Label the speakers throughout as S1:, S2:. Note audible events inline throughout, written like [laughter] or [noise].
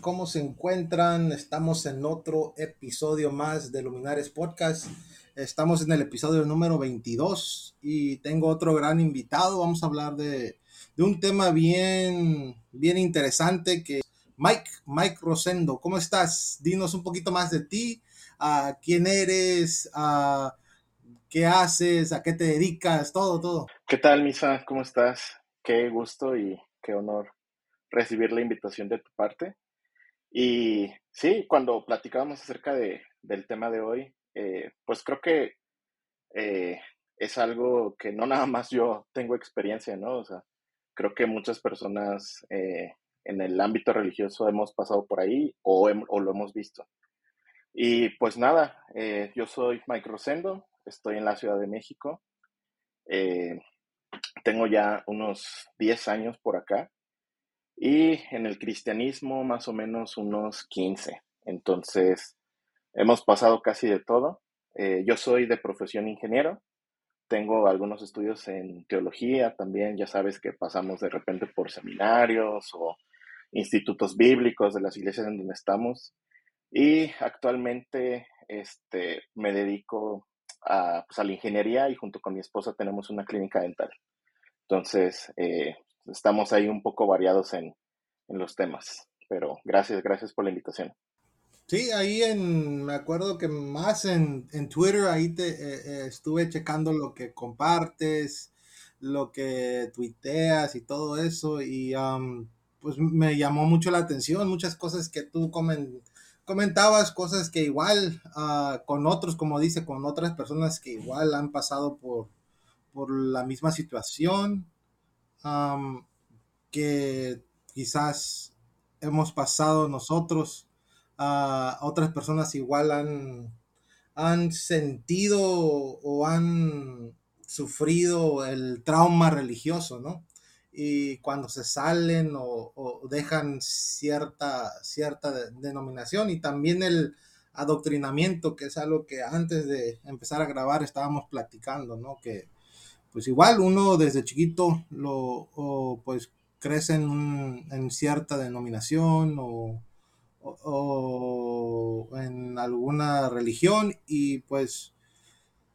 S1: ¿cómo se encuentran? Estamos en otro episodio más de Luminares Podcast. Estamos en el episodio número 22 y tengo otro gran invitado. Vamos a hablar de, un tema bien, bien interesante que Mike, Mike Rosendo, ¿cómo estás? Dinos un poquito más de ti, a quién eres, a qué haces, a qué te dedicas, todo, todo.
S2: ¿Qué tal, Misa? ¿Cómo estás? Qué gusto y qué honor recibir la invitación de tu parte. Y sí, cuando platicábamos acerca de, del tema de hoy, eh, pues creo que eh, es algo que no [laughs] nada más yo tengo experiencia, ¿no? O sea, creo que muchas personas eh, en el ámbito religioso hemos pasado por ahí o, o lo hemos visto. Y pues nada, yo soy Mike Rosendo, estoy en la Ciudad de México. tengo ya unos 10 años por acá y en el cristianismo más o menos unos 15. Entonces, hemos pasado casi de todo. Eh, yo soy de profesión ingeniero, tengo algunos estudios en teología también, ya sabes que pasamos de repente por seminarios o institutos bíblicos de las iglesias en donde estamos. Y actualmente este, me dedico a, pues, a la ingeniería y junto con mi esposa tenemos una clínica dental. Entonces, eh, estamos ahí un poco variados en, los temas. Pero gracias, gracias por la invitación.
S1: Sí, ahí en, me acuerdo que más en, Twitter, ahí te eh, eh, estuve checando lo que compartes, lo que tuiteas y todo eso, y um, pues me llamó mucho la atención, muchas cosas que tú comentabas, cosas que igual uh, con otros, como dice, con otras personas que igual han pasado por, por la misma situación, que quizás hemos pasado nosotros, a otras personas igual han, sentido o han sufrido el trauma religioso, ¿no? Y cuando se salen o, dejan cierta, cierta denominación y también el adoctrinamiento, que es algo que antes de empezar a grabar estábamos platicando, ¿no? Que pues igual uno desde chiquito lo, pues crece en, en cierta denominación o, en alguna religión y pues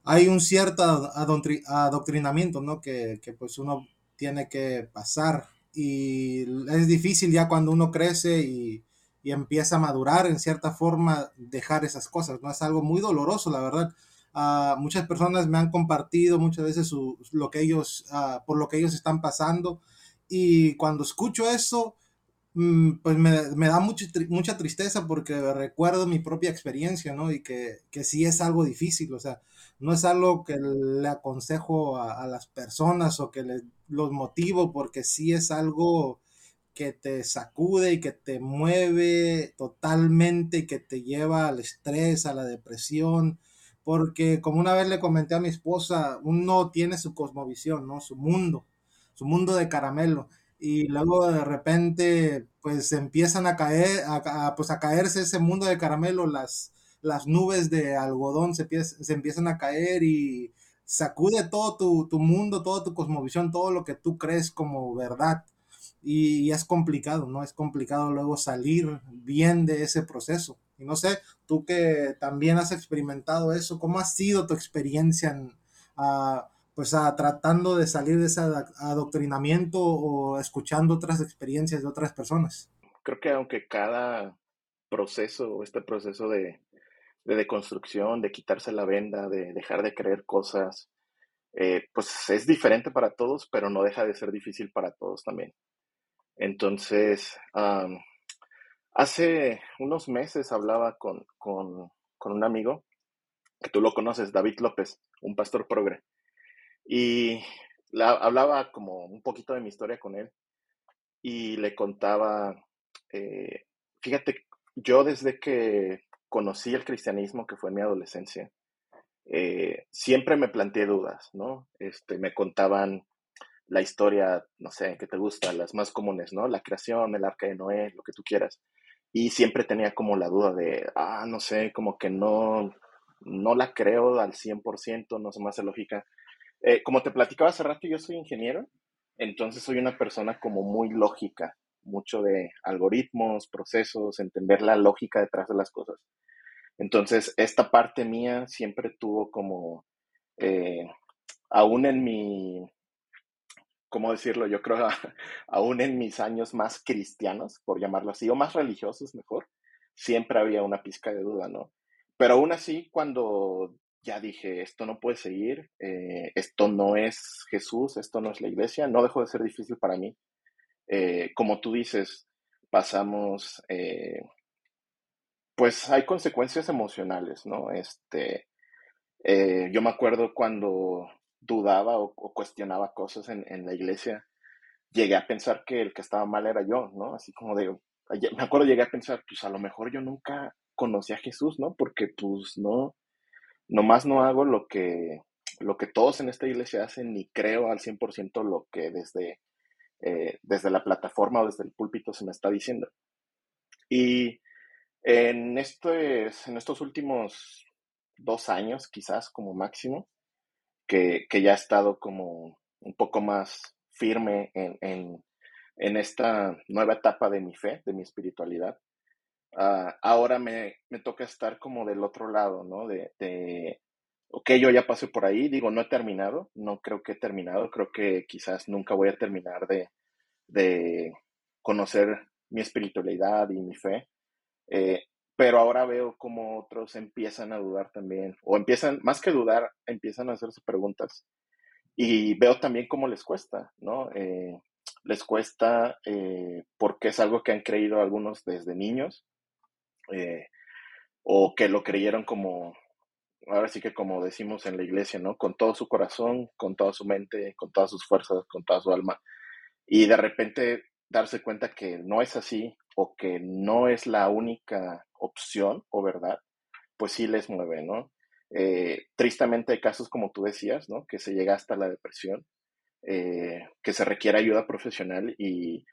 S1: hay un cierto adoctrinamiento, ¿no? Que, pues uno tiene que pasar y es difícil ya cuando uno crece y, y, empieza a madurar en cierta forma dejar esas cosas, ¿no? Es algo muy doloroso, la verdad muchas personas me han compartido muchas veces lo que ellos, ah, por lo que ellos están pasando. Y cuando escucho eso, mm, pues me, da mucha, mucha tristeza porque recuerdo mi propia experiencia, ¿no? Y que, que sí es algo difícil, o sea, no es algo que le aconsejo a, las personas o que les, los motivo, porque sí es algo que te sacude y que te mueve totalmente y que te lleva al estrés, a la depresión, porque como una vez le comenté a mi esposa, uno tiene su cosmovisión, ¿no? Su mundo, su mundo de caramelo. Y luego de repente, pues empiezan a caer, a, pues a caerse ese mundo de caramelo, las, las nubes de algodón se, se empiezan a caer y sacude todo tu, tu mundo, toda tu cosmovisión, todo lo que tú crees como verdad y, es complicado, ¿no? Es complicado luego salir bien de ese proceso. Y no sé, tú que también has experimentado eso, ¿cómo ha sido tu experiencia en, ah, pues a, tratando de salir de ese adoctrinamiento o escuchando otras experiencias de otras personas?
S2: Creo que aunque cada proceso, este proceso de, de deconstrucción, de quitarse la venda, de dejar de creer cosas, eh, pues es diferente para todos, pero no deja de ser difícil para todos también. Entonces, hace unos meses hablaba con, un amigo, que tú lo conoces, David López, un pastor progre, y hablaba como un poquito de mi historia con él y le contaba, eh, fíjate, yo desde que conocí el cristianismo, que fue en mi adolescencia, eh, siempre me planteé dudas, ¿no? Este, me contaban la historia, no sé, que te gusta, las más comunes, ¿no? La creación, el arca de Noé, lo que tú quieras. Y siempre tenía como la duda de, ah, no sé, como que no, no la creo al 100%, no se me hace lógica. Eh, como te platicaba hace rato, yo soy ingeniero, entonces soy una persona como muy lógica, mucho de algoritmos, procesos, entender la lógica detrás de las cosas. Entonces, esta parte mía siempre tuvo como, eh, aún en mi, ¿cómo decirlo? Yo creo, [laughs] aún en mis años más cristianos, por llamarlo así, o más religiosos mejor, siempre había una pizca de duda, ¿no? Pero aún así, cuando ya dije, esto no puede seguir, eh, esto no es Jesús, esto no es la iglesia, no dejó de ser difícil para mí. Eh, como tú dices, pasamos, eh, pues hay consecuencias emocionales, ¿no? Este, yo me acuerdo cuando dudaba o, cuestionaba cosas en, en, la iglesia, llegué a pensar que el que estaba mal era yo, ¿no? Así como de, me acuerdo llegué a pensar, pues a lo mejor yo nunca conocí a Jesús, ¿no? Porque pues no, nomás no hago lo que, lo que todos en esta iglesia hacen, ni creo al 100% lo que desde, eh, desde la plataforma o desde el púlpito se me está diciendo. Y en, este, en estos últimos dos años, quizás como máximo, que, ya he estado como un poco más firme en, en, esta nueva etapa de mi fe, de mi espiritualidad, Ah, ahora me, me, toca estar como del otro lado, ¿no? De, de, ok, yo ya pasé por ahí, digo, no he terminado, no creo que he terminado, creo que quizás nunca voy a terminar de, de conocer mi espiritualidad y mi fe, eh, pero ahora veo como otros empiezan a dudar también, o empiezan, más que dudar, empiezan a hacerse preguntas. Y veo también cómo les cuesta, ¿no? Eh, les cuesta eh, porque es algo que han creído algunos desde niños, eh, o que lo creyeron como, ahora sí que como decimos en la iglesia, ¿no? Con todo su corazón, con toda su mente, con todas sus fuerzas, con toda su alma. Y de repente darse cuenta que no es así o que no es la única opción o verdad, pues sí les mueve, ¿no? Eh, tristemente hay casos como tú decías, ¿no? Que se llega hasta la depresión, eh, que se requiere ayuda profesional y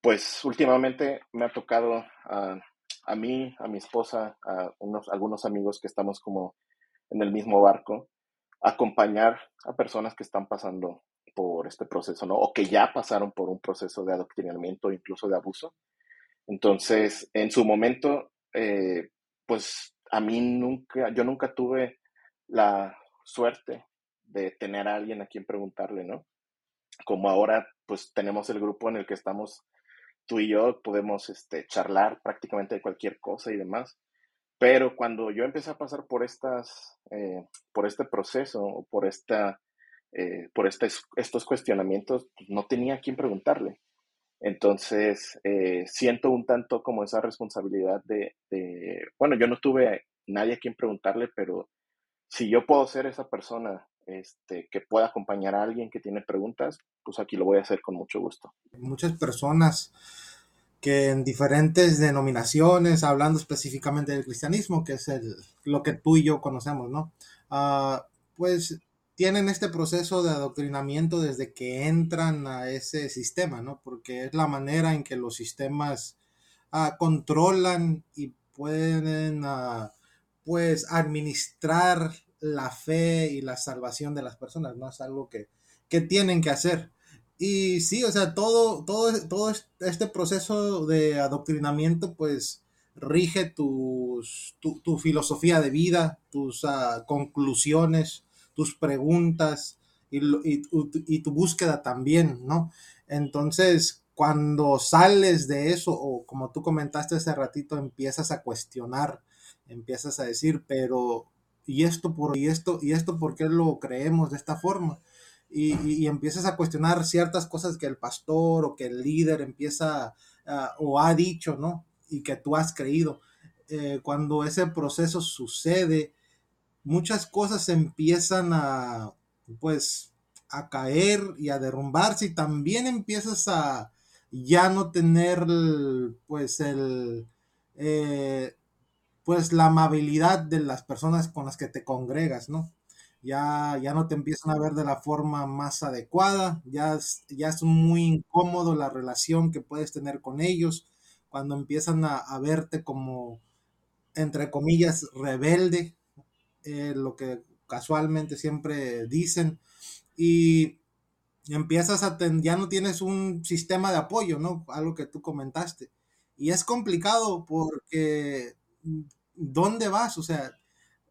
S2: pues últimamente me ha tocado a a mí, a mi esposa, a unos, algunos amigos que estamos como en el mismo barco, acompañar a personas que están pasando por este proceso, ¿no? O que ya pasaron por un proceso de adoctrinamiento, incluso de abuso. Entonces, en su momento, eh, pues a mí nunca, yo nunca tuve la suerte de tener a alguien a quien preguntarle, ¿no? Como ahora, pues tenemos el grupo en el que estamos tú y yo podemos este, charlar prácticamente de cualquier cosa y demás. Pero cuando yo empecé a pasar por estas, eh, por este proceso, por esta, eh, por estos cuestionamientos, pues, no tenía a quién preguntarle. Entonces, eh, siento un tanto como esa responsabilidad de, de, bueno, yo no tuve nadie a quien preguntarle, pero si yo puedo ser esa persona este, que pueda acompañar a alguien que tiene preguntas, pues aquí lo voy a hacer con mucho gusto.
S1: Muchas personas que en diferentes denominaciones, hablando específicamente del cristianismo, que es el, lo que tú y yo conocemos, ¿no? Uh, pues tienen este proceso de adoctrinamiento desde que entran a ese sistema, ¿no? Porque es la manera en que los sistemas uh, controlan y pueden, uh, pues, administrar la fe y la salvación de las personas, ¿no? Es algo que, que tienen que hacer. Y sí, o sea, todo, todo, todo este proceso de adoctrinamiento, pues, rige tus, tu, filosofía de vida, tus uh, conclusiones, tus preguntas y, tu búsqueda también, ¿no? Entonces, cuando sales de eso, o como tú comentaste hace ratito, empiezas a cuestionar, empiezas a decir, pero, ¿y esto por, y esto, y esto por qué lo creemos de esta forma? y, empiezas a cuestionar ciertas cosas que el pastor o que el líder empieza o ha dicho, ¿no? Y que tú has creído. Eh, cuando ese proceso sucede, muchas cosas empiezan a, pues, a caer y a derrumbarse y también empiezas a ya no tener, pues, el, eh, pues, la amabilidad de las personas con las que te congregas, ¿no? ya, ya no te empiezan a ver de la forma más adecuada, ya es, ya es muy incómodo la relación que puedes tener con ellos, cuando empiezan a, verte como, entre comillas, rebelde, eh, lo que casualmente siempre dicen, y empiezas a ten, ya no tienes un sistema de apoyo, ¿no? Algo que tú comentaste. Y es complicado porque ¿dónde vas? O sea,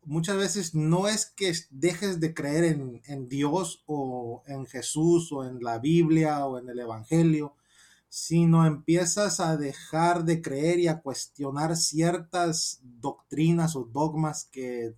S1: muchas veces no es que dejes de creer en, Dios o en Jesús o en la Biblia o en el Evangelio, sino empiezas a dejar de creer y a cuestionar ciertas doctrinas o dogmas que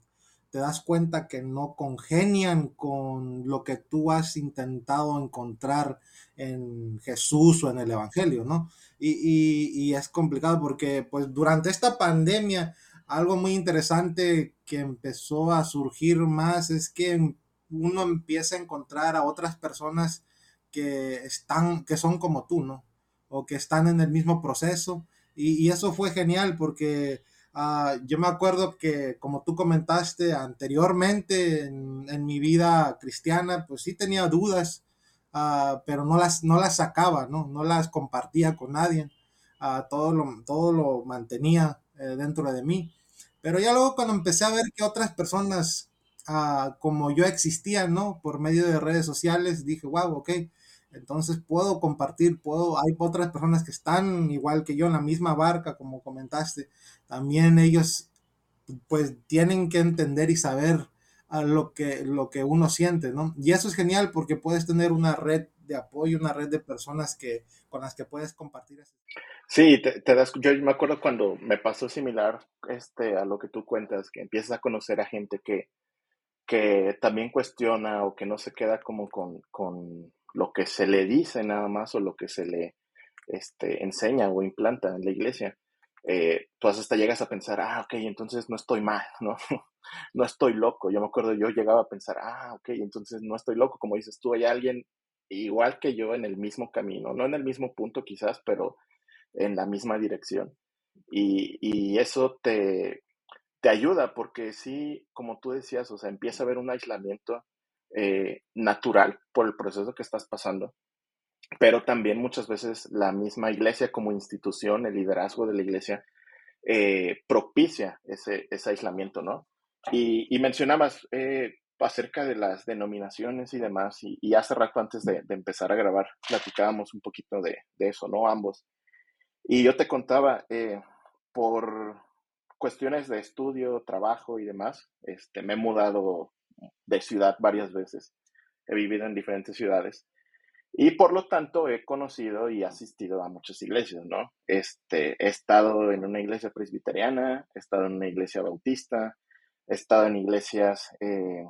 S1: te das cuenta que no congenian con lo que tú has intentado encontrar en Jesús o en el Evangelio, ¿no? Y, y, y es complicado porque pues durante esta pandemia algo muy interesante que empezó a surgir más es que uno empieza a encontrar a otras personas que están, que son como tú, ¿no? O que están en el mismo proceso. Y, y eso fue genial porque uh, yo me acuerdo que, como tú comentaste anteriormente en, mi vida cristiana, pues sí tenía dudas, uh, pero no las, no las sacaba, ¿no? No las compartía con nadie. Uh, todo, lo, todo lo mantenía eh, dentro de mí. Pero ya luego cuando empecé a ver que otras personas como yo existían, ¿no? Por medio de redes sociales, dije, wow, ok, entonces puedo compartir, puedo, hay otras personas que están igual que yo en la misma barca, como comentaste, también ellos pues tienen que entender y saber a lo que, lo que uno siente, ¿no? Y eso es genial porque puedes tener una red de apoyo, una red de personas que, con las que puedes compartir.
S2: Sí, te, te, das, yo me acuerdo cuando me pasó similar este, a lo que tú cuentas, que empiezas a conocer a gente que, que también cuestiona o que no se queda como con lo que se le dice nada más o lo que se le este, enseña o implanta en la iglesia. Eh, tú hasta llegas a pensar, ah, ok, entonces no estoy mal, [laughs] ¿no? no estoy loco. Yo me acuerdo, yo llegaba a pensar, ah, ok, entonces no estoy loco. Como dices tú, hay alguien igual que yo en el mismo camino, no en el mismo punto quizás, pero en la misma dirección. Y, y eso te, te, ayuda porque sí, como tú decías, o sea, empieza a haber un aislamiento eh, natural por el proceso que estás pasando, pero también muchas veces la misma iglesia como institución, el liderazgo de la iglesia, eh, propicia ese, ese, aislamiento, ¿no? Y, y mencionabas eh, acerca de las denominaciones y demás, y, y hace rato antes de, empezar a grabar, platicábamos un poquito de, de eso, ¿no? Ambos. Y yo te contaba, por cuestiones de estudio, trabajo y demás, este, me he mudado de ciudad varias veces. He vivido en diferentes ciudades. Y por lo tanto he conocido y asistido a muchas iglesias, ¿no? Este, he estado en una iglesia presbiteriana, he estado en una iglesia bautista, he estado en iglesias eh,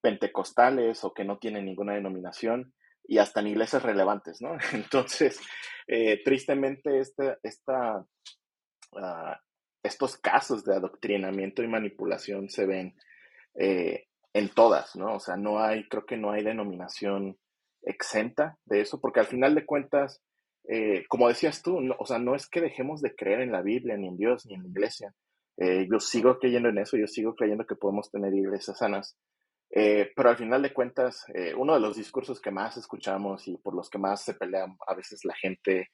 S2: pentecostales o que no tienen ninguna denominación y hasta en iglesias relevantes, ¿no? [laughs] Entonces, eh, tristemente, esta, esta, uh, estos casos de adoctrinamiento y manipulación se ven eh, en todas, ¿no? O sea, no hay, creo que no hay denominación exenta de eso, porque al final de cuentas, eh, como decías tú, o sea, no es que dejemos de creer en la Biblia, ni en Dios, ni en la iglesia. Eh, yo sigo creyendo en eso, yo sigo creyendo que podemos tener iglesias sanas. Eh, pero al final de cuentas, eh, uno de los discursos que más escuchamos y por los que más se pelean a veces la gente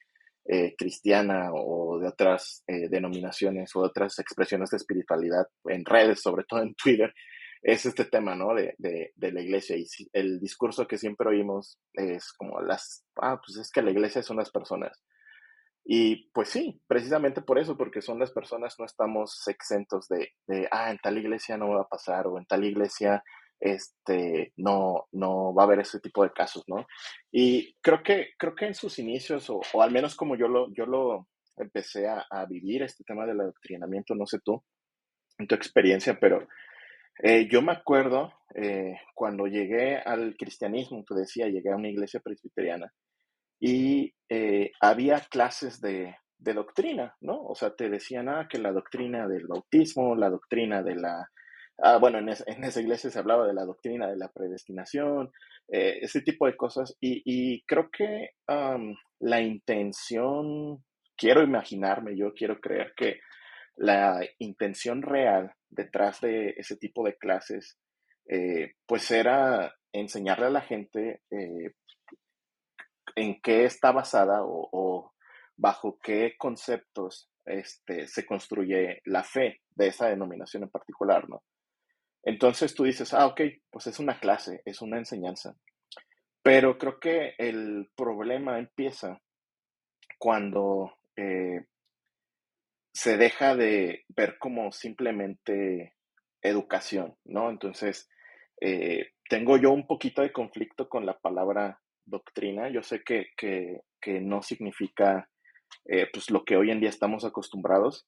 S2: cristiana o de otras denominaciones o otras expresiones de espiritualidad en redes, sobre todo en Twitter, es este tema, ¿no? De, de, la iglesia. Y el discurso que siempre oímos es como las, ah, pues es que la iglesia son las personas. Y pues sí, precisamente por eso, porque son las personas, no estamos exentos de, de, ah, en tal iglesia no va a pasar o en tal iglesia este, no, no va a haber ese tipo de casos, ¿no? Y creo que, creo que en sus inicios, o, o al menos como yo lo, yo lo empecé a, a, vivir, este tema del adoctrinamiento, no sé tú, en tu experiencia, pero eh, yo me acuerdo eh, cuando llegué al cristianismo, te decía, llegué a una iglesia presbiteriana y eh, había clases de, de, doctrina, ¿no? O sea, te decían, ah, que la doctrina del bautismo, la doctrina de la Ah, bueno, en, es, en, esa iglesia se hablaba de la doctrina de la predestinación, eh, ese tipo de cosas. Y, y creo que la intención, quiero imaginarme, yo quiero creer que la intención real detrás de ese tipo de clases, eh, pues era enseñarle a la gente eh, en qué está basada o, bajo qué conceptos este, se construye la fe de esa denominación en particular, ¿no? Entonces tú dices, ah, ok, pues es una clase, es una enseñanza. Pero creo que el problema empieza cuando eh, se deja de ver como simplemente educación, ¿no? Entonces, eh, tengo yo un poquito de conflicto con la palabra doctrina. Yo sé que, que, no significa eh, pues lo que hoy en día estamos acostumbrados,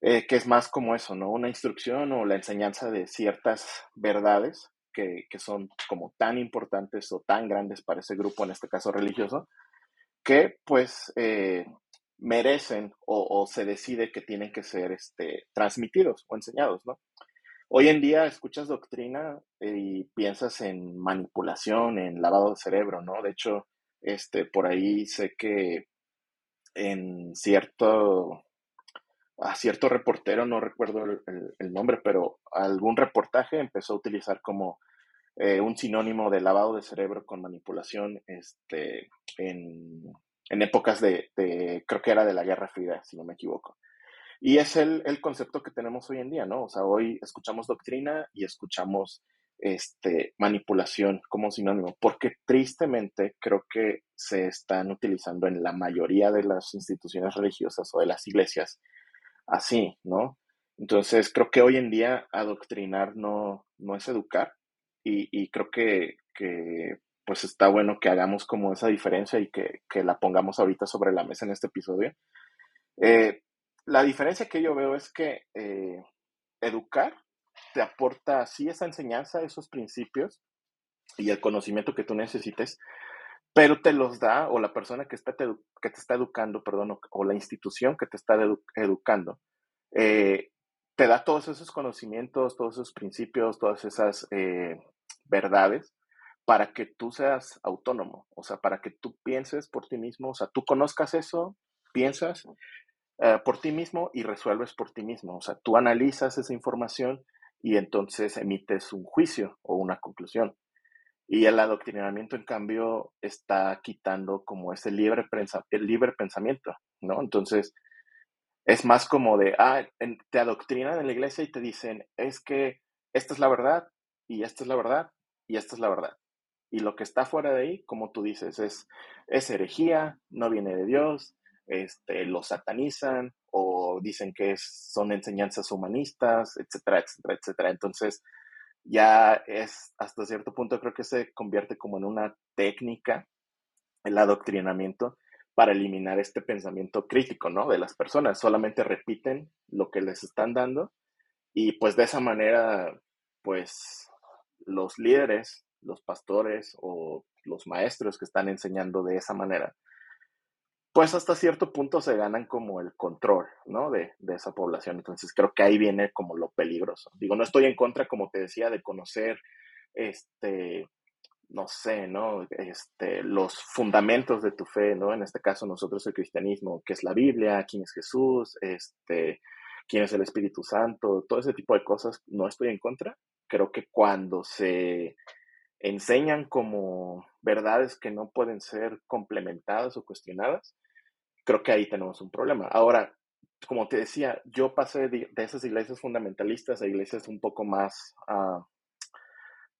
S2: eh, que es más como eso, ¿no? Una instrucción o la enseñanza de ciertas verdades que, que, son como tan importantes o tan grandes para ese grupo, en este caso religioso, que pues merecen o, se decide que tienen que ser este, transmitidos o enseñados, ¿no? Hoy en día escuchas doctrina y piensas en manipulación, en lavado de cerebro, ¿no? De hecho, este, por ahí sé que en cierto, a cierto reportero, no recuerdo el, nombre, pero algún reportaje empezó a utilizar como eh, un sinónimo de lavado de cerebro con manipulación este, en, en épocas de, creo que era de la Guerra Fría, si no me equivoco. Y es el, el, concepto que tenemos hoy en día, ¿no? O sea, hoy escuchamos doctrina y escuchamos este, manipulación como sinónimo, porque tristemente creo que se están utilizando en la mayoría de las instituciones religiosas o de las iglesias así, ¿no? Entonces, creo que hoy en día adoctrinar no, no es educar y, y creo que, que pues está bueno que hagamos como esa diferencia y que, la pongamos ahorita sobre la mesa en este episodio. Eh, la diferencia que yo veo es que eh, educar te aporta sí esa enseñanza, esos principios y el conocimiento que tú necesites, pero te los da o la persona que, está te, que te está educando, perdón, o, la institución que te está educando, eh, te da todos esos conocimientos, todos esos principios, todas esas verdades para que tú seas autónomo, o sea, para que tú pienses por ti mismo, o sea, tú conozcas eso, piensas eh, por ti mismo y resuelves por ti mismo, o sea, tú analizas esa información y entonces emites un juicio o una conclusión. Y el adoctrinamiento, en cambio, está quitando como ese libre, el libre pensamiento, ¿no? Entonces, es más como de, ah, te adoctrinan en la iglesia y te dicen, es que esta es la verdad y esta es la verdad y esta es la verdad. Y lo que está fuera de ahí, como tú dices, es, es herejía, no viene de Dios, este, lo satanizan o dicen que son enseñanzas humanistas, etcétera, etcétera, etcétera. Entonces, ya es hasta cierto punto creo que se convierte como en una técnica el adoctrinamiento para eliminar este pensamiento crítico, ¿no? De las personas. Solamente repiten lo que les están dando y pues de esa manera, pues los líderes los pastores o los maestros que están enseñando de esa manera, pues hasta cierto punto se ganan como el control, ¿no? De, esa población. Entonces creo que ahí viene como lo peligroso. Digo, no estoy en contra, como te decía, de conocer, este, no sé, ¿no? Este, los fundamentos de tu fe, ¿no? En este caso nosotros el cristianismo, que es la Biblia, quién es Jesús, este, quién es el Espíritu Santo, todo ese tipo de cosas, no estoy en contra. Creo que cuando se enseñan como verdades que no pueden ser complementadas o cuestionadas, creo que ahí tenemos un problema. Ahora, como te decía, yo pasé de, esas iglesias fundamentalistas a iglesias un poco más, ah,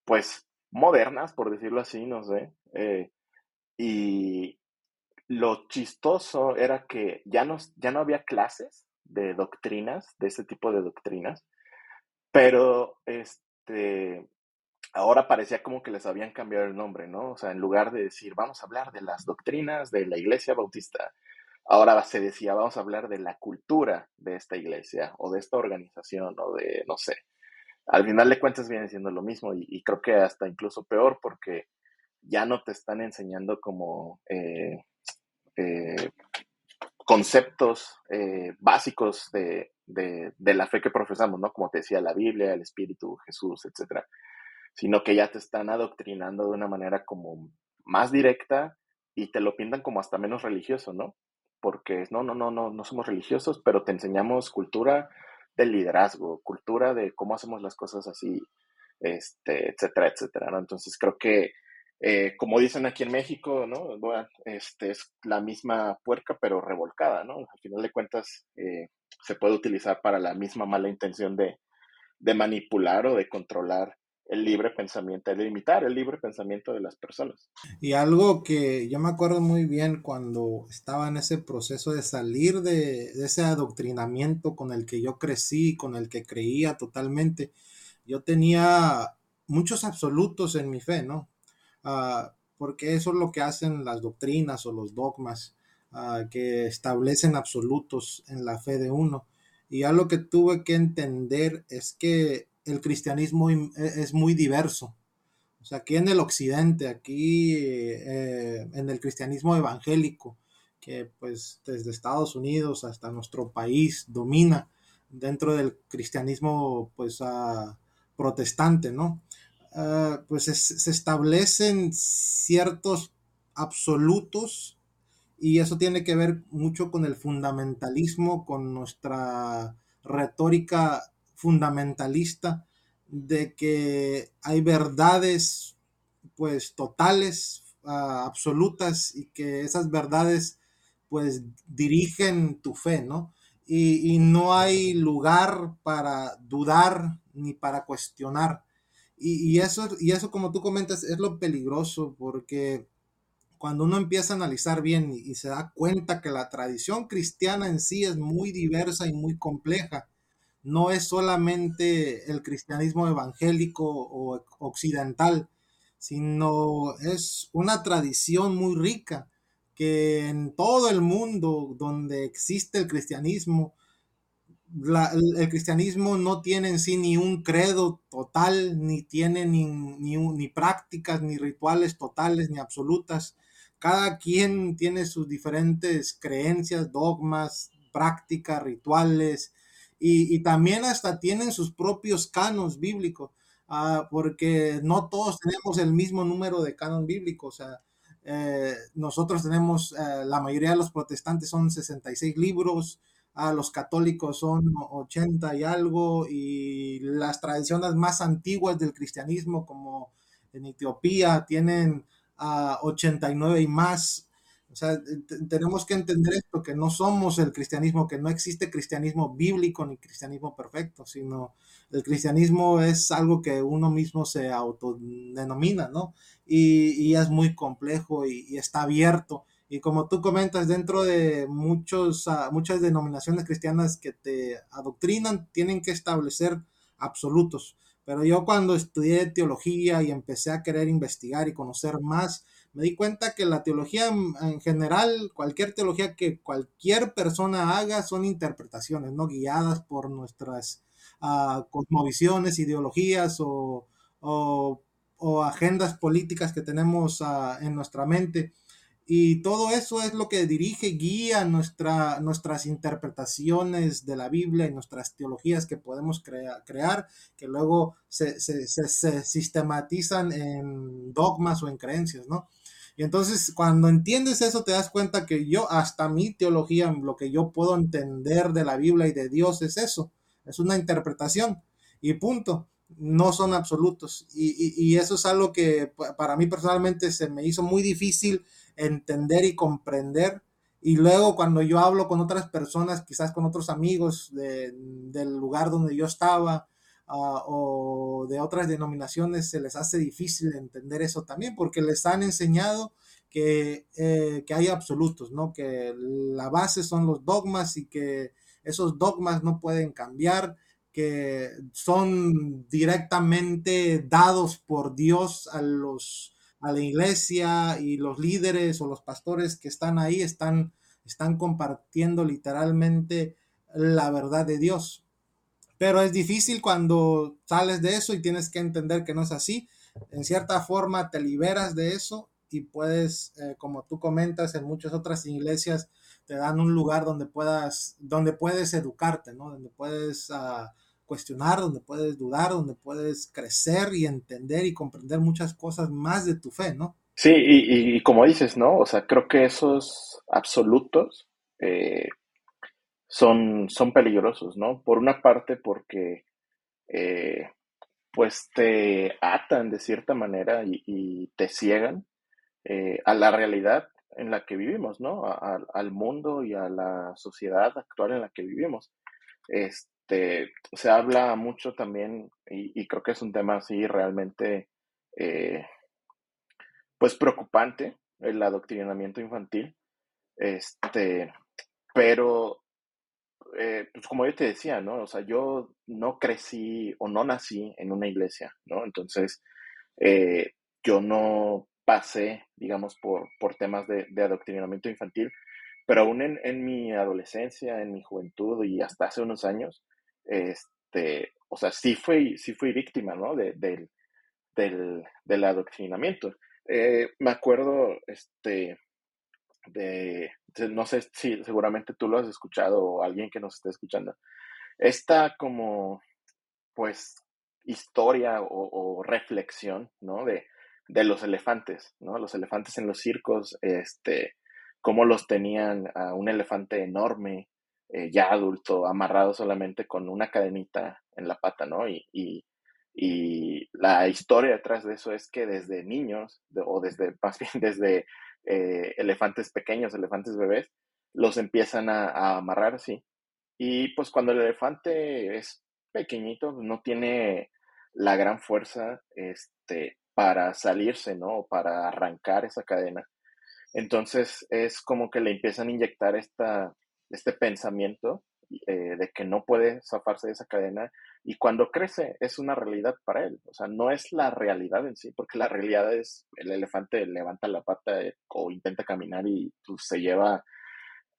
S2: pues, modernas, por decirlo así, no sé. Eh, y lo chistoso era que ya no, ya no había clases de doctrinas, de ese tipo de doctrinas, pero este, ahora parecía como que les habían cambiado el nombre, ¿no? O sea, en lugar de decir, vamos a hablar de las doctrinas de la iglesia bautista, ahora se decía, vamos a hablar de la cultura de esta iglesia o de esta organización o de, no sé. Al final de cuentas viene siendo lo mismo y, creo que hasta incluso peor porque ya no te están enseñando como eh, eh, conceptos eh, básicos de, de, la fe que profesamos, ¿no? Como te decía, la Biblia, el Espíritu, Jesús, etcétera sino que ya te están adoctrinando de una manera como más directa y te lo pintan como hasta menos religioso, ¿no? Porque no, no, no, no, no somos religiosos, pero te enseñamos cultura del liderazgo, cultura de cómo hacemos las cosas así, este, etcétera, etcétera, ¿no? Entonces creo que, eh, como dicen aquí en México, ¿no? Este es la misma puerca, pero revolcada, ¿no? Al final de cuentas, eh, se puede utilizar para la misma mala intención de, de manipular o de controlar el libre pensamiento, el limitar el libre pensamiento de las personas.
S1: Y algo que yo me acuerdo muy bien cuando estaba en ese proceso de salir de, ese adoctrinamiento con el que yo crecí, con el que creía totalmente, yo tenía muchos absolutos en mi fe, ¿no? Ah, porque eso es lo que hacen las doctrinas o los dogmas, ah, que establecen absolutos en la fe de uno. Y algo que tuve que entender es que el cristianismo e, es muy diverso. O sea, aquí en el occidente, aquí eh, en el cristianismo evangélico, que pues desde Estados Unidos hasta nuestro país domina dentro del cristianismo pues protestante, ¿no? Uh, pues se establecen ciertos absolutos y eso tiene que ver mucho con el fundamentalismo, con nuestra retórica fundamentalista de que hay verdades pues totales, ah, absolutas y que esas verdades pues dirigen tu fe, ¿no? Y, no hay lugar para dudar ni para cuestionar. Y, eso, y eso, como tú comentas, es lo peligroso porque cuando uno empieza a analizar bien y se da cuenta que la tradición cristiana en sí es muy diversa y muy compleja, no es solamente el cristianismo evangélico o occidental, sino es una tradición muy rica que en todo el mundo donde existe el cristianismo, el, cristianismo no tiene en sí ni un credo total, ni tiene ni, ni, ni prácticas, ni rituales totales, ni absolutas. Cada quien tiene sus diferentes creencias, dogmas, prácticas, rituales, y, también hasta tienen sus propios canos bíblicos, ah, porque no todos tenemos el mismo número de canon bíblicos. O sea, eh, nosotros tenemos, eh, la mayoría de los protestantes son 66 libros, a los católicos son 80 y algo, y las tradiciones más antiguas del cristianismo, como en Etiopía, tienen a 89 y más. O sea, tenemos que entender esto, que no somos el cristianismo, que no existe cristianismo bíblico ni cristianismo perfecto, sino el cristianismo es algo que uno mismo se autodenomina, ¿no? Y, es muy complejo y, está abierto. Y como tú comentas, dentro de muchos, ah, muchas denominaciones cristianas que te adoctrinan, tienen que establecer absolutos. Pero yo cuando estudié teología y empecé a querer investigar y conocer más, me di cuenta que la teología en general, cualquier teología que cualquier persona haga, son interpretaciones, ¿no? Guiadas por nuestras uh, cosmovisiones, ideologías o, o, agendas políticas que tenemos uh, en nuestra mente. Y todo eso es lo que dirige, guía nuestra, nuestras interpretaciones de la Biblia y nuestras teologías que podemos crear, que luego se, se, se, sistematizan en dogmas o en creencias, ¿no? Y entonces cuando entiendes eso te das cuenta que yo, hasta mi teología, lo que yo puedo entender de la Biblia y de Dios es eso, es una interpretación y punto, no son absolutos. Y, eso es algo que para mí personalmente se me hizo muy difícil entender y comprender. Y luego cuando yo hablo con otras personas, quizás con otros amigos del lugar donde yo estaba, o de otras denominaciones se les hace difícil entender eso también porque les han enseñado que, eh, que hay absolutos, ¿no? Que la base son los dogmas y que esos dogmas no pueden cambiar, que son directamente dados por Dios a los a la iglesia y los líderes o los pastores que están ahí están, están compartiendo literalmente la verdad de Dios. Pero es difícil cuando sales de eso y tienes que entender que no es así. En cierta forma te liberas de eso y puedes, eh, como tú comentas, en muchas otras iglesias te dan un lugar donde puedas, donde puedes educarte, ¿no? Donde puedes uh, cuestionar, donde puedes dudar, donde puedes crecer y entender y comprender muchas cosas más de tu fe, ¿no?
S2: Sí, y, y como dices, ¿no? O sea, creo que esos absolutos eh, son, son peligrosos, ¿no? Por una parte porque eh, pues te atan de cierta manera y, te ciegan eh, a la realidad en la que vivimos, ¿no? al mundo y a la sociedad actual en la que vivimos. este, se habla mucho también, y, creo que es un tema así realmente, eh, pues preocupante, el adoctrinamiento infantil, este, pero, eh, pues como yo te decía, ¿no? O sea, yo no crecí o no nací en una iglesia, ¿no? Entonces, eh, yo no pasé, digamos, por, por temas de, de adoctrinamiento infantil, pero aún en, en, mi adolescencia, en mi juventud y hasta hace unos años, este, o sea, sí fui, sí fui víctima, ¿no? De, del, del, adoctrinamiento. Eh, me acuerdo, este, de, no sé si seguramente tú lo has escuchado o alguien que nos esté escuchando, esta como, pues, historia o, reflexión, ¿no? De, de los elefantes, ¿no? Los elefantes en los circos, este, cómo los tenían a un elefante enorme, eh, ya adulto, amarrado solamente con una cadenita en la pata, ¿no? Y, y, la historia detrás de eso es que desde niños, o desde, [laughs] más bien desde eh, elefantes pequeños, elefantes bebés, los empiezan a, amarrar así. Y pues cuando el elefante es pequeñito, no tiene la gran fuerza este, para salirse, ¿no? Para arrancar esa cadena. Entonces es como que le empiezan a inyectar esta, este pensamiento eh, de que no puede zafarse de esa cadena y cuando crece es una realidad para él. O sea, no es la realidad en sí, porque la realidad es el elefante levanta la pata eh, o intenta caminar y pues, se lleva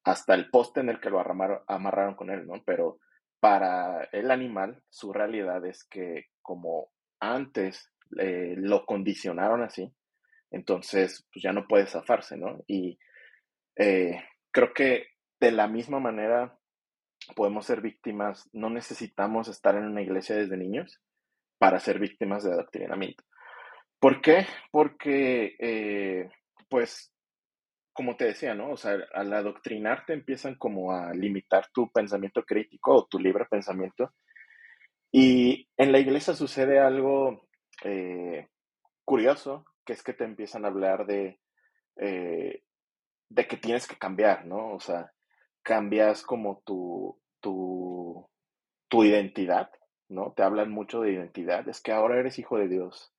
S2: hasta el poste en el que lo amarraron con él, ¿no? Pero para el animal, su realidad es que como antes eh, lo condicionaron así, entonces pues ya no puede zafarse, ¿no? Y creo que de la misma manera podemos ser víctimas, no necesitamos estar en una iglesia desde niños para ser víctimas de adoctrinamiento. ¿Por qué? Porque, eh, pues, como te decía, ¿no? O sea, al adoctrinarte empiezan como a limitar tu pensamiento crítico o tu libre pensamiento. Y en la iglesia sucede algo eh, curioso, que es que te empiezan a hablar de, eh, de que tienes que cambiar, ¿no? O sea, cambias como tu, tu, tu identidad, ¿no? Te hablan mucho de identidad, es que ahora eres hijo de Dios,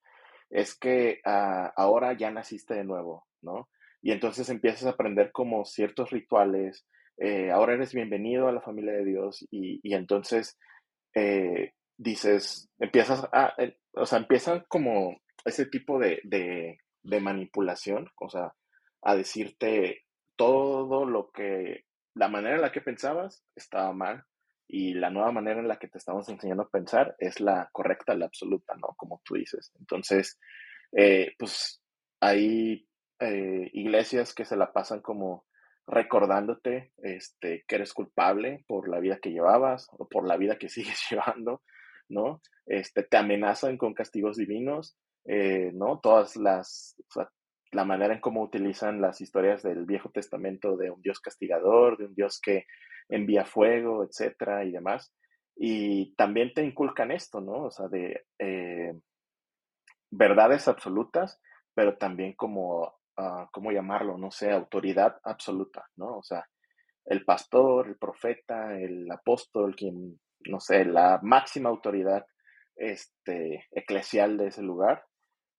S2: es que ah, ahora ya naciste de nuevo, ¿no? Y entonces empiezas a aprender como ciertos rituales, eh, ahora eres bienvenido a la familia de Dios y, entonces eh, dices, empiezas a, o sea, empiezan como ese tipo de, de, manipulación, o sea, a decirte todo lo que, la manera en la que pensabas estaba mal y la nueva manera en la que te estamos enseñando a pensar es la correcta, la absoluta, ¿no? Como tú dices. Entonces, eh, pues hay eh, iglesias que se la pasan como recordándote este, que eres culpable por la vida que llevabas o por la vida que [laughs] sigues llevando, ¿no? Este, te amenazan con castigos divinos, eh, ¿no? Todas las, la manera en cómo utilizan las historias del Viejo Testamento de un Dios castigador, de un Dios que envía fuego, etcétera, y demás. Y también te inculcan esto, ¿no? O sea, de eh, verdades absolutas, pero también como, uh, ¿cómo llamarlo? No sé, autoridad absoluta, ¿no? O sea, el pastor, el profeta, el apóstol, quien, no sé, la máxima autoridad este, eclesial de ese lugar,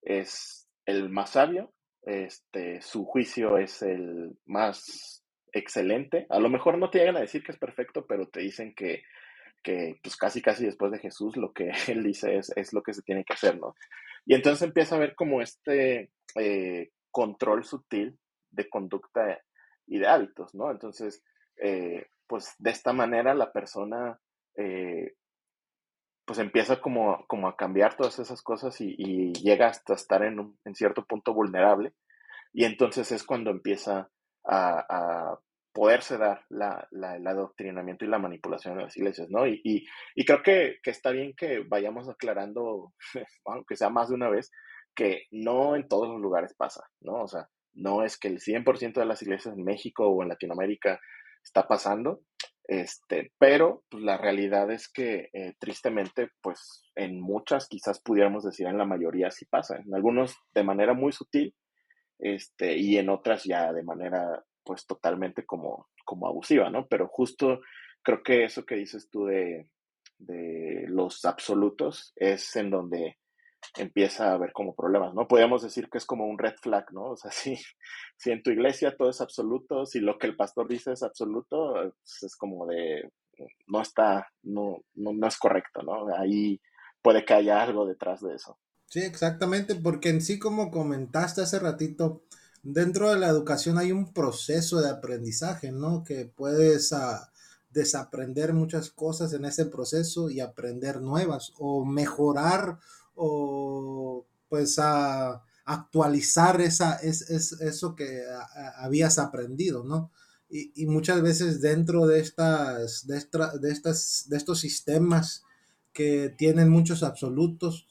S2: es el más sabio, este, su juicio es el más excelente. A lo mejor no te llegan a decir que es perfecto, pero te dicen que, que pues casi casi después de Jesús lo que [laughs] él dice es, es lo que se tiene que hacer, ¿no? Y entonces empieza a ver como este eh, control sutil de conducta y de hábitos, ¿no? Entonces, eh, pues de esta manera la persona eh, pues empieza como, como a cambiar todas esas cosas y, llega hasta estar en, un, en cierto punto vulnerable. Y entonces es cuando empieza a, poderse dar la, el adoctrinamiento y la manipulación de las iglesias, ¿no? Y, creo que, está bien que vayamos aclarando, [laughs] aunque sea más de una vez, que no en todos los lugares pasa, ¿no? O sea, no es que el 100% de las iglesias en México o en Latinoamérica está pasando, este, pero pues, la realidad es que eh, tristemente, pues en muchas, quizás pudiéramos decir en la mayoría sí pasa, en algunos de manera muy sutil, este, y en otras ya de manera pues totalmente como, como abusiva, ¿no? Pero justo creo que eso que dices tú de, de los absolutos es en donde empieza a haber como problemas, ¿no? Podríamos decir que es como un red flag, ¿no? O sea, [laughs] si, si en tu iglesia todo es absoluto, si lo que el pastor dice es absoluto, pues es como de, no está, no, no, no, es correcto, ¿no? Ahí puede que haya algo detrás de eso.
S1: Sí, exactamente, porque en sí, como comentaste hace ratito, dentro de la educación hay un proceso de aprendizaje, ¿no? Que puedes uh, desaprender muchas cosas en ese proceso y aprender nuevas o mejorar o pues a actualizar esa, es, eso que habías aprendido, ¿no? Y, muchas veces dentro de estas, de, estas, de estos sistemas que tienen muchos absolutos,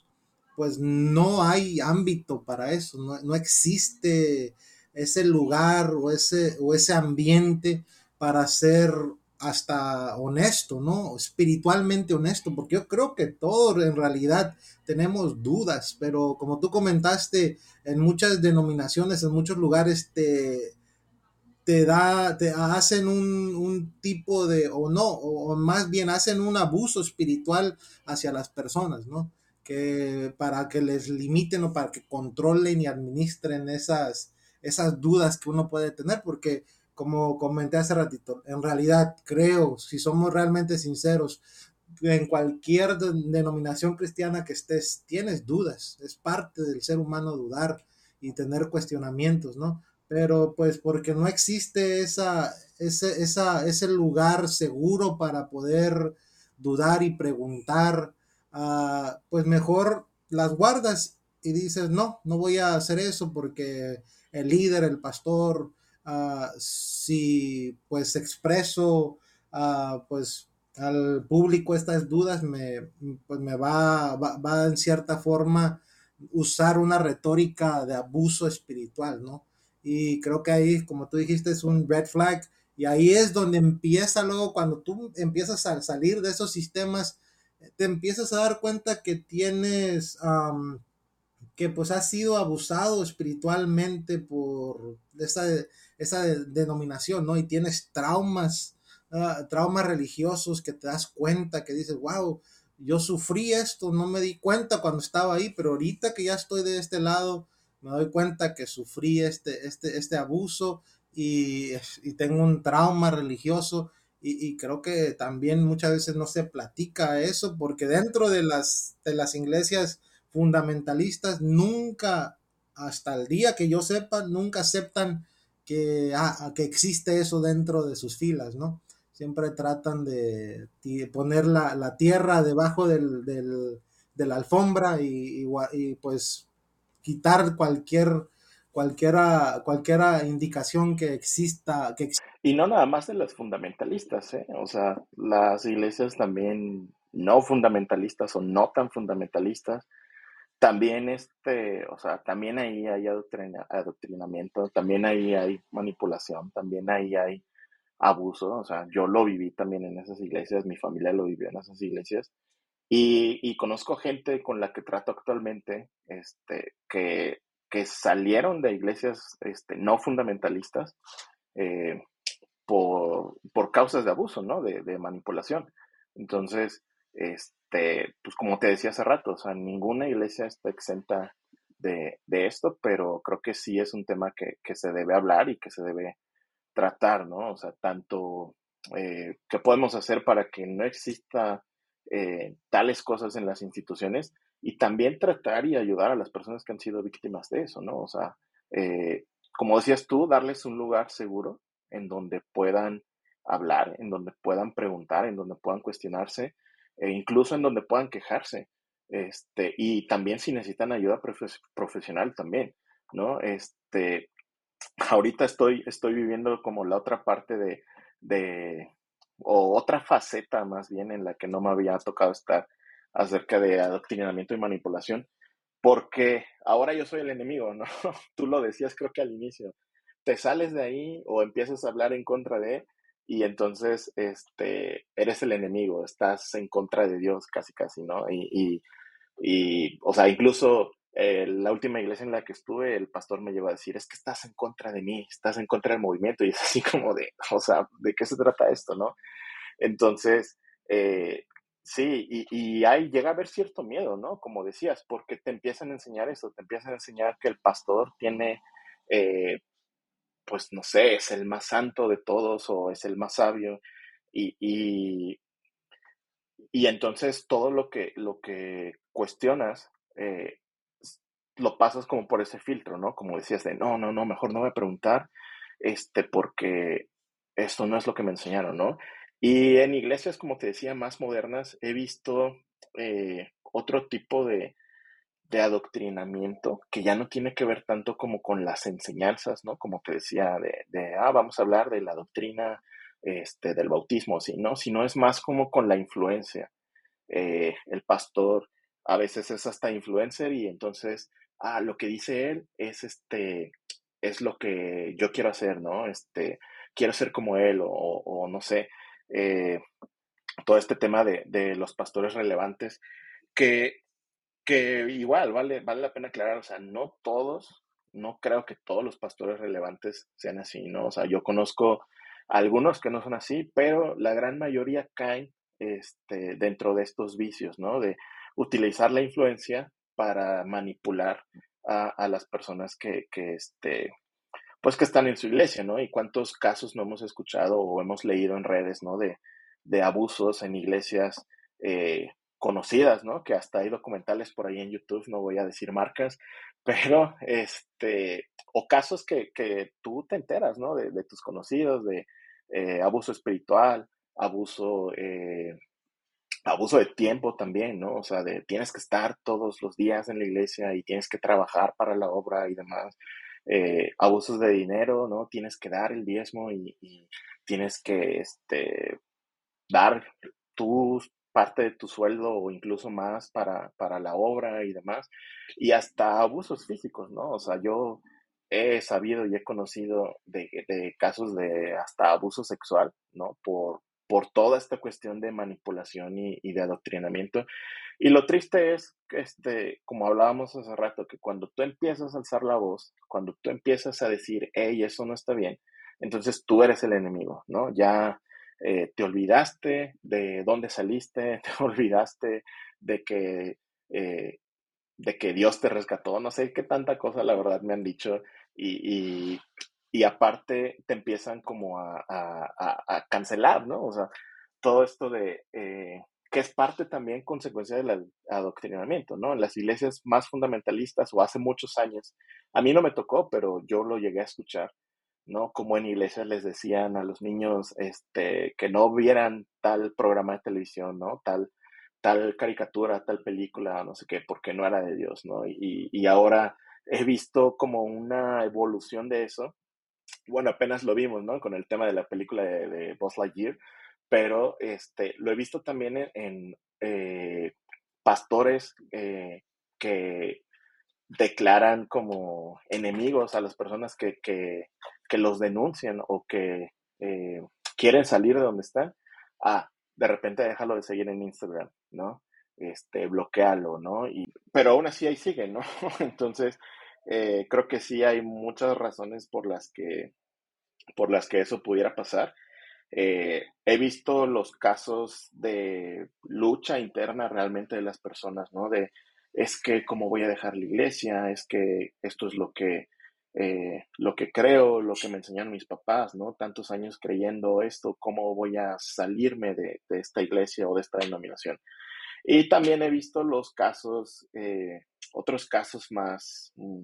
S1: pues no hay ámbito para eso, no, no existe ese lugar o ese, o ese ambiente para ser hasta honesto, ¿no? Espiritualmente honesto, porque yo creo que todos en realidad tenemos dudas, pero como tú comentaste, en muchas denominaciones, en muchos lugares te, te da, te hacen un, un tipo de, o no, o, más bien hacen un abuso espiritual hacia las personas, ¿no? Que para que les limiten o para que controlen y administren esas, esas dudas que uno puede tener, porque como comenté hace ratito, en realidad creo, si somos realmente sinceros, en cualquier denominación cristiana que estés, tienes dudas, es parte del ser humano dudar y tener cuestionamientos, ¿no? Pero pues porque no existe esa, ese, esa, ese lugar seguro para poder dudar y preguntar, uh, pues mejor las guardas y dices, no, no voy a hacer eso porque el líder, el pastor, Ah, si pues expreso uh, pues al público estas dudas, me, pues me va, va, en cierta forma usar una retórica de abuso espiritual, ¿no? Y creo que ahí, como tú dijiste, es un red flag. Y ahí es donde empieza luego, cuando tú empiezas a salir de esos sistemas, te empiezas a dar cuenta que tienes que pues ha sido abusado espiritualmente por esa, esa denominación, ¿no? Y tienes traumas, uh, traumas religiosos que te das cuenta, que dices, wow, yo sufrí esto, no me di cuenta cuando estaba ahí, pero ahorita que ya estoy de este lado, me doy cuenta que sufrí este, este, este abuso y, y tengo un trauma religioso. Y, y, creo que también muchas veces no se platica eso porque dentro de las, de las iglesias fundamentalistas nunca, hasta el día que yo sepa, nunca aceptan que, ah, que existe eso dentro de sus filas, ¿no? Siempre tratan de, poner la, tierra debajo del, de la alfombra y, y, pues quitar cualquier cualquiera, cualquiera indicación que exista, que
S2: Y no nada más de las fundamentalistas, ¿eh? O sea, las iglesias también no fundamentalistas o no tan fundamentalistas también este, o sea, también ahí hay adoctrinamiento, también ahí hay manipulación, también ahí hay abuso, o sea, yo lo viví también en esas iglesias, mi familia lo vivió en esas iglesias, y, y conozco gente con la que trato actualmente, este, que, que salieron de iglesias este, no fundamentalistas eh, por, por causas de abuso, ¿no? De, de manipulación. Entonces, este, pues como te decía hace rato, o sea, ninguna iglesia está exenta de, esto, pero creo que sí es un tema que, se debe hablar y que se debe tratar, ¿no? O sea, tanto eh, qué podemos hacer para que no exista eh, tales cosas en las instituciones y también tratar y ayudar a las personas que han sido víctimas de eso, ¿no? O sea, eh, como decías tú, darles un lugar seguro en donde puedan hablar, en donde puedan preguntar, en donde puedan cuestionarse e incluso en donde puedan quejarse. Este, y también si necesitan ayuda profesional también, ¿no? Este, [tsk] ahorita estoy, estoy viviendo como la otra parte de, de, o otra faceta más bien en la que no me había tocado estar acerca de adoctrinamiento y manipulación, porque ahora yo soy el enemigo, ¿no? [laughs] Tú lo decías creo que al inicio, te sales de ahí o empiezas a hablar en contra de, y entonces este, eres el enemigo, estás en contra de Dios casi casi, ¿no? Y, y, o sea, incluso eh, la última iglesia en la que estuve, el pastor me llevó a decir, es que estás en contra de mí, estás en contra del movimiento, y es así como de, [laughs] o sea, ¿de qué se trata esto, no? Entonces, eh, Sí, y, y ahí llega a haber cierto miedo, ¿no? Como decías, porque te empiezan a enseñar eso, te empiezan a enseñar que el pastor tiene, eh, pues no sé, es el más santo de todos o es el más sabio. Y, y, y entonces todo lo que, lo que cuestionas eh, lo pasas como por ese filtro, ¿no? Como decías de, no, no, no, mejor no voy a preguntar, este, porque esto no es lo que me enseñaron, ¿no? Y en iglesias, como te decía, más modernas, he visto eh, otro tipo de, de, adoctrinamiento que ya no tiene que ver tanto como con las enseñanzas, ¿no? Como te decía, de, de ah, vamos a hablar de la doctrina este, del bautismo, ¿sí? ¿no? Sino es más como con la influencia. Eh, el pastor a veces es hasta influencer y entonces, ah, lo que dice él es este, es lo que yo quiero hacer, ¿no? Este, quiero ser como él o, o no sé, eh, todo este tema de, de, los pastores relevantes, que, que igual vale, vale la pena aclarar, o sea, no todos, no creo que todos los pastores relevantes sean así, ¿no? O sea, yo conozco algunos que no son así, pero la gran mayoría caen este, dentro de estos vicios, ¿no? De utilizar la influencia para manipular a, a las personas que, que, este, pues que están en su iglesia, ¿no? Y cuántos casos no hemos escuchado o hemos leído en redes, ¿no? De, de abusos en iglesias eh, conocidas, ¿no? Que hasta hay documentales por ahí en YouTube, no voy a decir marcas, [laughs] pero este, o casos que, que tú te enteras, ¿no? De, tus conocidos, de eh, abuso espiritual, abuso, eh, abuso de tiempo también, ¿no? O sea, de tienes que estar todos los días en la iglesia y tienes que trabajar para la obra y demás. Eh, abusos de dinero, ¿no? Tienes que dar el diezmo y, y tienes que este, dar tu parte de tu sueldo o incluso más para, para la obra y demás. Y hasta abusos físicos, ¿no? O sea, yo he sabido y he conocido de, de casos de hasta abuso sexual, ¿no? Por, por toda esta cuestión de manipulación y, de adoctrinamiento. Y lo triste es, este, como hablábamos hace rato, que cuando tú empiezas a alzar la voz, cuando tú empiezas a decir, hey, eso no está bien, entonces tú eres el enemigo, ¿no? Ya eh, te olvidaste de dónde saliste, [laughs] te olvidaste de que, eh, de que Dios te rescató, no sé qué tanta cosa, la verdad, me han dicho, y, y, aparte te empiezan como a, a, a, cancelar, ¿no? O sea, todo esto de, eh, que es parte también consecuencia del adoctrinamiento, ¿no? En las iglesias más fundamentalistas o hace muchos años, a mí no me tocó, pero yo lo llegué a escuchar, ¿no? Como en iglesias les decían a los niños este, que no vieran tal programa de televisión, ¿no? Tal, tal caricatura, tal película, no sé qué, porque no era de Dios, ¿no? Y, y ahora he visto como una evolución de eso. Bueno, apenas lo vimos, ¿no? Con el tema de la película de, de Buzz Lightyear, pero este, lo he visto también en, eh, pastores eh, que declaran como enemigos a las personas que, que, que los denuncian o que eh, quieren salir de donde están. Ah, de repente déjalo de seguir en Instagram, ¿no? Este, bloquealo, ¿no? Y, pero aún así ahí sigue, ¿no? [laughs] Entonces, eh, creo que sí hay muchas razones por las que, por las que eso pudiera pasar. Eh, he visto los casos de lucha interna realmente de las personas, ¿no? De, es que cómo voy a dejar la iglesia, es que esto es lo que, eh, lo que creo, lo que me enseñaron mis papás, ¿no? Tantos años creyendo esto, cómo voy a salirme de, esta iglesia o de esta denominación. Y también he visto los casos, eh, otros casos más, mm,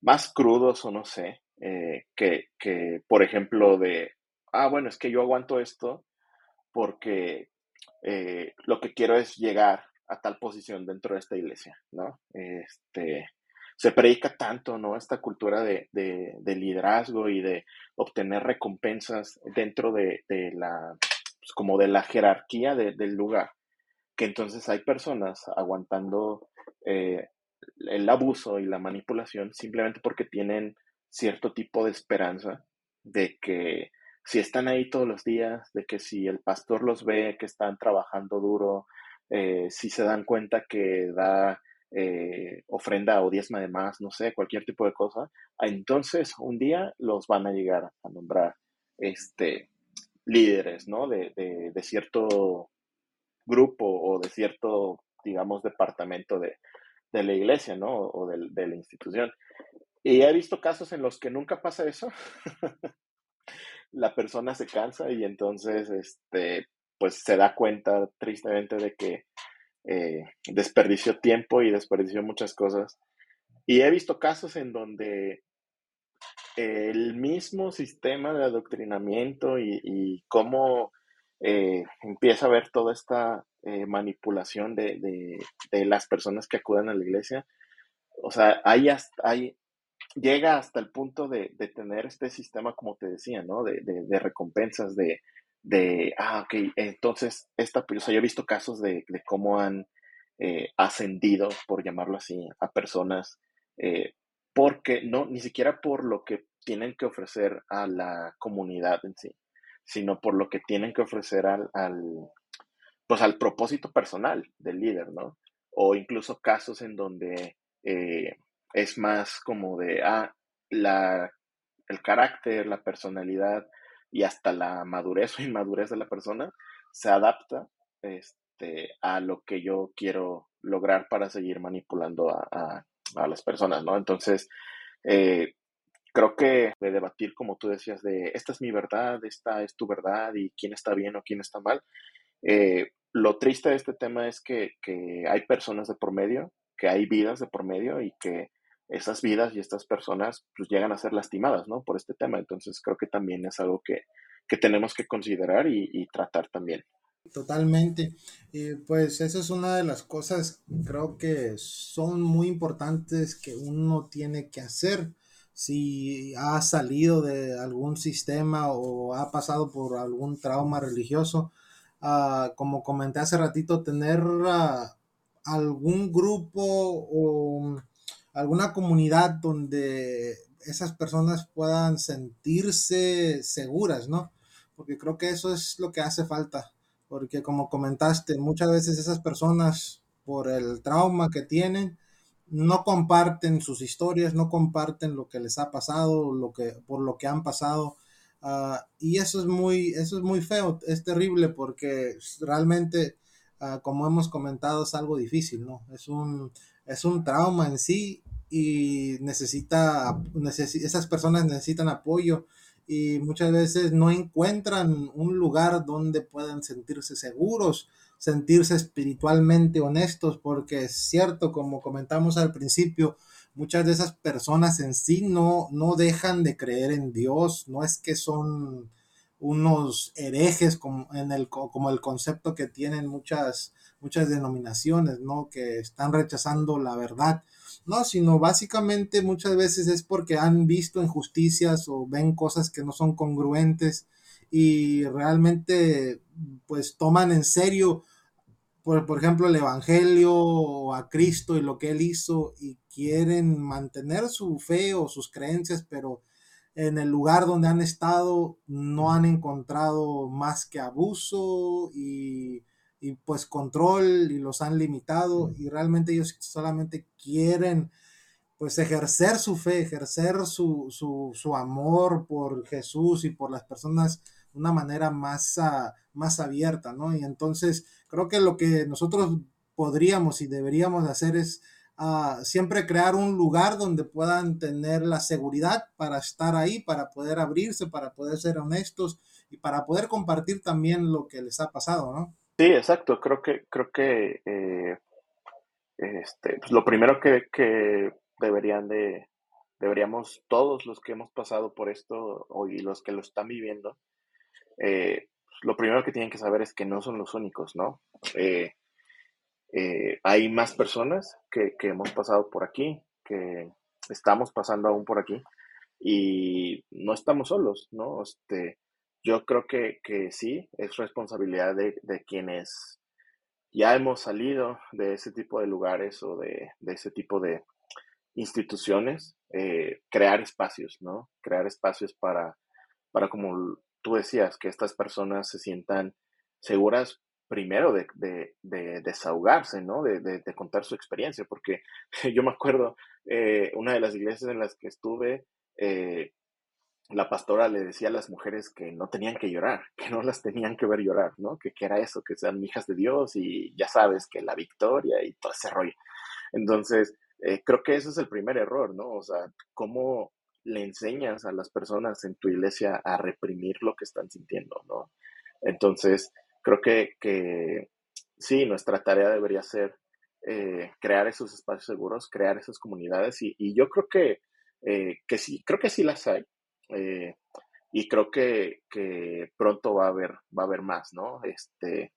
S2: más crudos o no sé, eh, que, que, por ejemplo, de, ah, bueno, es que yo aguanto esto porque lo que quiero es llegar a tal posición dentro de esta iglesia, ¿no? Este, se predica tanto, ¿no? Esta cultura de, de, de liderazgo y de obtener recompensas dentro de, de la, pues como de la jerarquía del lugar, que entonces hay personas aguantando eh, el abuso y la manipulación simplemente porque tienen cierto tipo de esperanza de que si están ahí todos los días, de que si el pastor los ve que están trabajando duro, eh, si se dan cuenta que da eh, ofrenda o diezma de más, no sé, cualquier tipo de cosa, entonces un día los van a llegar a nombrar este, líderes, ¿no? De, de, de cierto grupo o de cierto, digamos, departamento de, la iglesia, ¿no? O de, de, la institución. Y he visto casos en los que nunca pasa eso. [laughs] la persona se cansa y entonces, este, pues se da cuenta tristemente de que eh, desperdició tiempo y desperdició muchas cosas. Y he visto casos en donde el mismo sistema de adoctrinamiento y, cómo eh, empieza a ver toda esta eh, manipulación de, las personas que acuden a la iglesia, o sea, ahí, llega hasta el punto de, tener este sistema, como te decía, ¿no? De, recompensas, de, de, ah, ok, entonces, esta, o sea, yo he visto casos de, cómo han eh, ascendido, por llamarlo así, a personas, eh, porque no, ni siquiera por lo que tienen que ofrecer a la comunidad en sí, sino por lo que tienen que ofrecer al, al pues al propósito personal del líder, ¿no? O incluso casos en donde eh, es más como de, ah, la, el carácter, la personalidad y hasta la madurez o inmadurez de la persona se adapta este, a lo que yo quiero lograr para seguir manipulando a, las personas, ¿no? Entonces, eh, creo que de debatir, como tú decías, de esta es mi verdad, esta es tu verdad y quién está bien o quién está mal. Eh, lo triste de este tema es que, que, hay personas de por medio, que hay vidas de por medio y que esas vidas y estas personas pues llegan a ser lastimadas, ¿no? Por este tema. Entonces creo que también es algo que, tenemos que considerar y, tratar también.
S1: Totalmente. pues esa es una de las cosas, creo que son muy importantes que uno tiene que hacer. Si ha salido de algún sistema o ha pasado por algún trauma religioso, ah, como comenté hace ratito, tener ah, algún grupo o alguna comunidad donde esas personas puedan sentirse seguras, ¿no? Porque creo que eso es lo que hace falta, porque como comentaste, muchas veces esas personas, por el trauma que tienen, no comparten sus historias, no comparten lo que les ha pasado, lo que, por lo que han pasado. Ah, y eso es muy, eso es muy feo, es terrible porque realmente, ah, como hemos comentado, es algo difícil, ¿no? Es un, es un trauma en sí y necesita, esas personas necesitan apoyo y muchas veces no encuentran un lugar donde puedan sentirse seguros, sentirse espiritualmente honestos, porque es cierto, como comentamos al principio, muchas de esas personas en sí no, no dejan de creer en Dios, no es que son unos herejes como, en el, como el concepto que tienen muchas, muchas denominaciones, ¿no? Que están rechazando la verdad, no, sino básicamente muchas veces es porque han visto injusticias o ven cosas que no son congruentes y realmente pues toman en serio, por, por ejemplo, el Evangelio o a Cristo y lo que Él hizo y quieren mantener su fe o sus creencias, pero en el lugar donde han estado no han encontrado más que abuso y y pues control y los han limitado y realmente ellos solamente quieren pues ejercer su fe, ejercer su, su, amor por Jesús y por las personas de una manera más, ah, más abierta, ¿no? Y entonces creo que lo que nosotros podríamos y deberíamos hacer es ah, siempre crear un lugar donde puedan tener la seguridad para estar ahí, para poder abrirse, para poder ser honestos y para poder compartir también lo que les ha pasado, ¿no?
S2: Sí, exacto. Creo que, creo que eh, este, pues, lo primero que, que, deberían de, deberíamos todos los que hemos pasado por esto y los que lo están viviendo, eh, lo primero que tienen que saber es que no son los únicos, ¿no? Eh, hay más personas que, que hemos pasado por aquí, que estamos pasando aún por aquí y no estamos solos, ¿no? Este, yo creo que, sí, es responsabilidad de, quienes ya hemos salido de ese tipo de lugares o de, ese tipo de instituciones, eh, crear espacios, ¿no? Crear espacios para, para, como tú decías, que estas personas se sientan seguras primero de, desahogarse, ¿no? De, contar su experiencia, porque [laughs] yo me acuerdo, eh, una de las iglesias en las que estuve, eh, la pastora le decía a las mujeres que no tenían que llorar, [laughs] que no las tenían que ver llorar, ¿no? Que, era eso, que sean hijas de Dios y ya sabes, que la victoria y todo ese rollo. Entonces, eh, creo que ese es el primer error, ¿no? O sea, cómo le enseñas a las personas en tu iglesia a reprimir lo que están sintiendo, ¿no? Entonces, creo que, que sí, nuestra tarea debería ser eh, crear esos espacios seguros, crear esas comunidades y, y yo creo que, eh, que sí, creo que sí las hay. Eh, y creo que, que, pronto va a haber, va a haber más, ¿no? Este,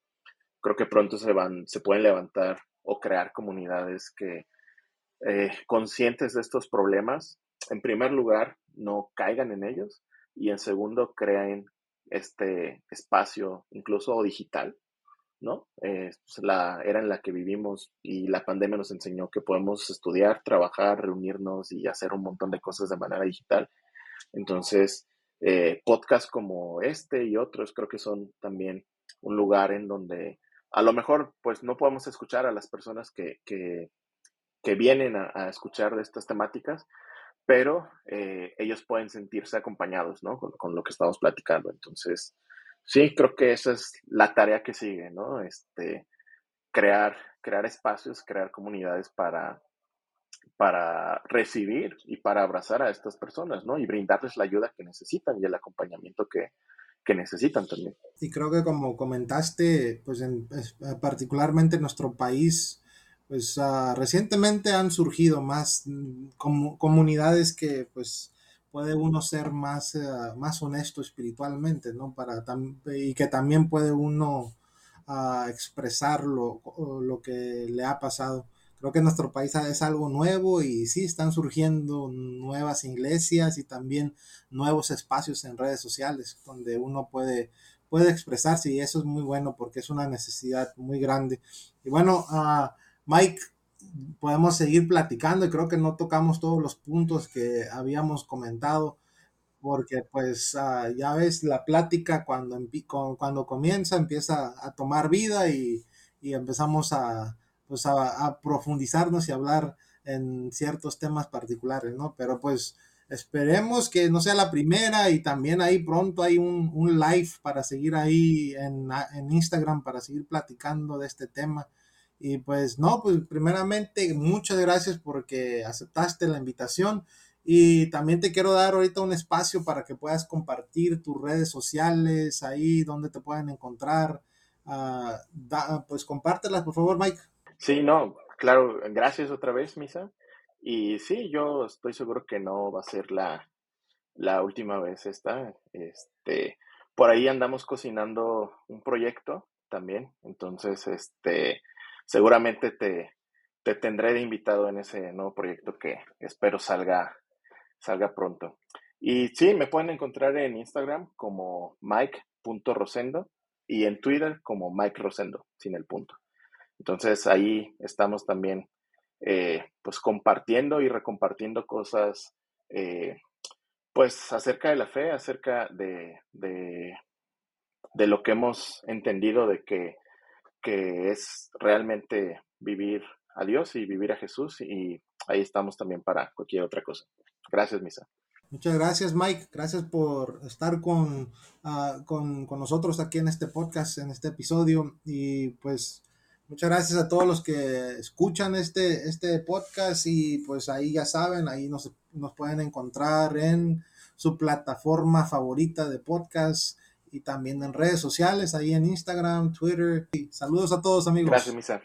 S2: creo que pronto se van, se pueden levantar o crear comunidades que eh, conscientes de estos problemas, en primer lugar, no caigan en ellos y en segundo, creen este espacio, incluso digital, ¿no? Eh, la era en la que vivimos y la pandemia nos enseñó que podemos estudiar, trabajar, reunirnos y hacer un montón de cosas de manera digital. Entonces, eh, podcasts como este y otros creo que son también un lugar en donde a lo mejor pues no podemos escuchar a las personas que, que, vienen a, a, escuchar de estas temáticas, pero eh, ellos pueden sentirse acompañados, ¿no? Con, con, lo que estamos platicando. Entonces, sí, creo que esa es la tarea que sigue, ¿no? Este, crear, crear espacios, crear comunidades para, para recibir y para abrazar a estas personas, ¿no? Y brindarles la ayuda que necesitan y el acompañamiento que, que necesitan también.
S1: Y creo que como comentaste, pues en, particularmente en nuestro país, pues uh, recientemente han surgido más com comunidades que pues puede uno ser más, uh, más honesto espiritualmente, ¿no? Para y que también puede uno uh, expresar lo, lo que le ha pasado. Creo que nuestro país es algo nuevo y sí, están surgiendo nuevas iglesias y también nuevos espacios en redes sociales donde uno puede, puede expresarse y eso es muy bueno porque es una necesidad muy grande. Y bueno, uh, Mike, podemos seguir platicando y creo que no tocamos todos los puntos que habíamos comentado porque pues uh, ya ves la plática cuando, cuando comienza empieza a tomar vida y, y empezamos a pues a, profundizarnos y hablar en ciertos temas particulares, ¿no? Pero pues esperemos que no sea la primera y también ahí pronto hay un, un live para seguir ahí en, en, Instagram para seguir platicando de este tema. Y pues no, pues primeramente muchas gracias porque aceptaste la invitación y también te quiero dar ahorita un espacio para que puedas compartir tus redes sociales ahí donde te pueden encontrar. Uh, da, pues compártelas por favor Mike.
S2: Sí, no, claro, gracias otra vez, Misa. Y sí, yo estoy seguro que no va a ser la, la última vez esta. Este, por ahí andamos cocinando un proyecto también. Entonces, este, seguramente te, te tendré de invitado en ese nuevo proyecto que espero salga, salga pronto. Y sí, me pueden encontrar en Instagram como mike.rosendo y en Twitter como Mike Rosendo, sin el punto. Entonces ahí estamos también eh, pues compartiendo y recompartiendo cosas eh, pues acerca de la fe, acerca de, de, lo que hemos entendido de que, que es realmente vivir a Dios y vivir a Jesús y ahí estamos también para cualquier otra cosa. Gracias, Misa.
S1: Muchas gracias, Mike. Gracias por estar con, uh, con, con, nosotros aquí en este podcast, en este episodio. Y pues Muchas gracias a todos los que escuchan este, este podcast y pues ahí ya saben, ahí nos, nos pueden encontrar en su plataforma favorita de podcast y también en redes sociales, ahí en Instagram, Twitter. Y saludos a todos amigos.
S2: Gracias.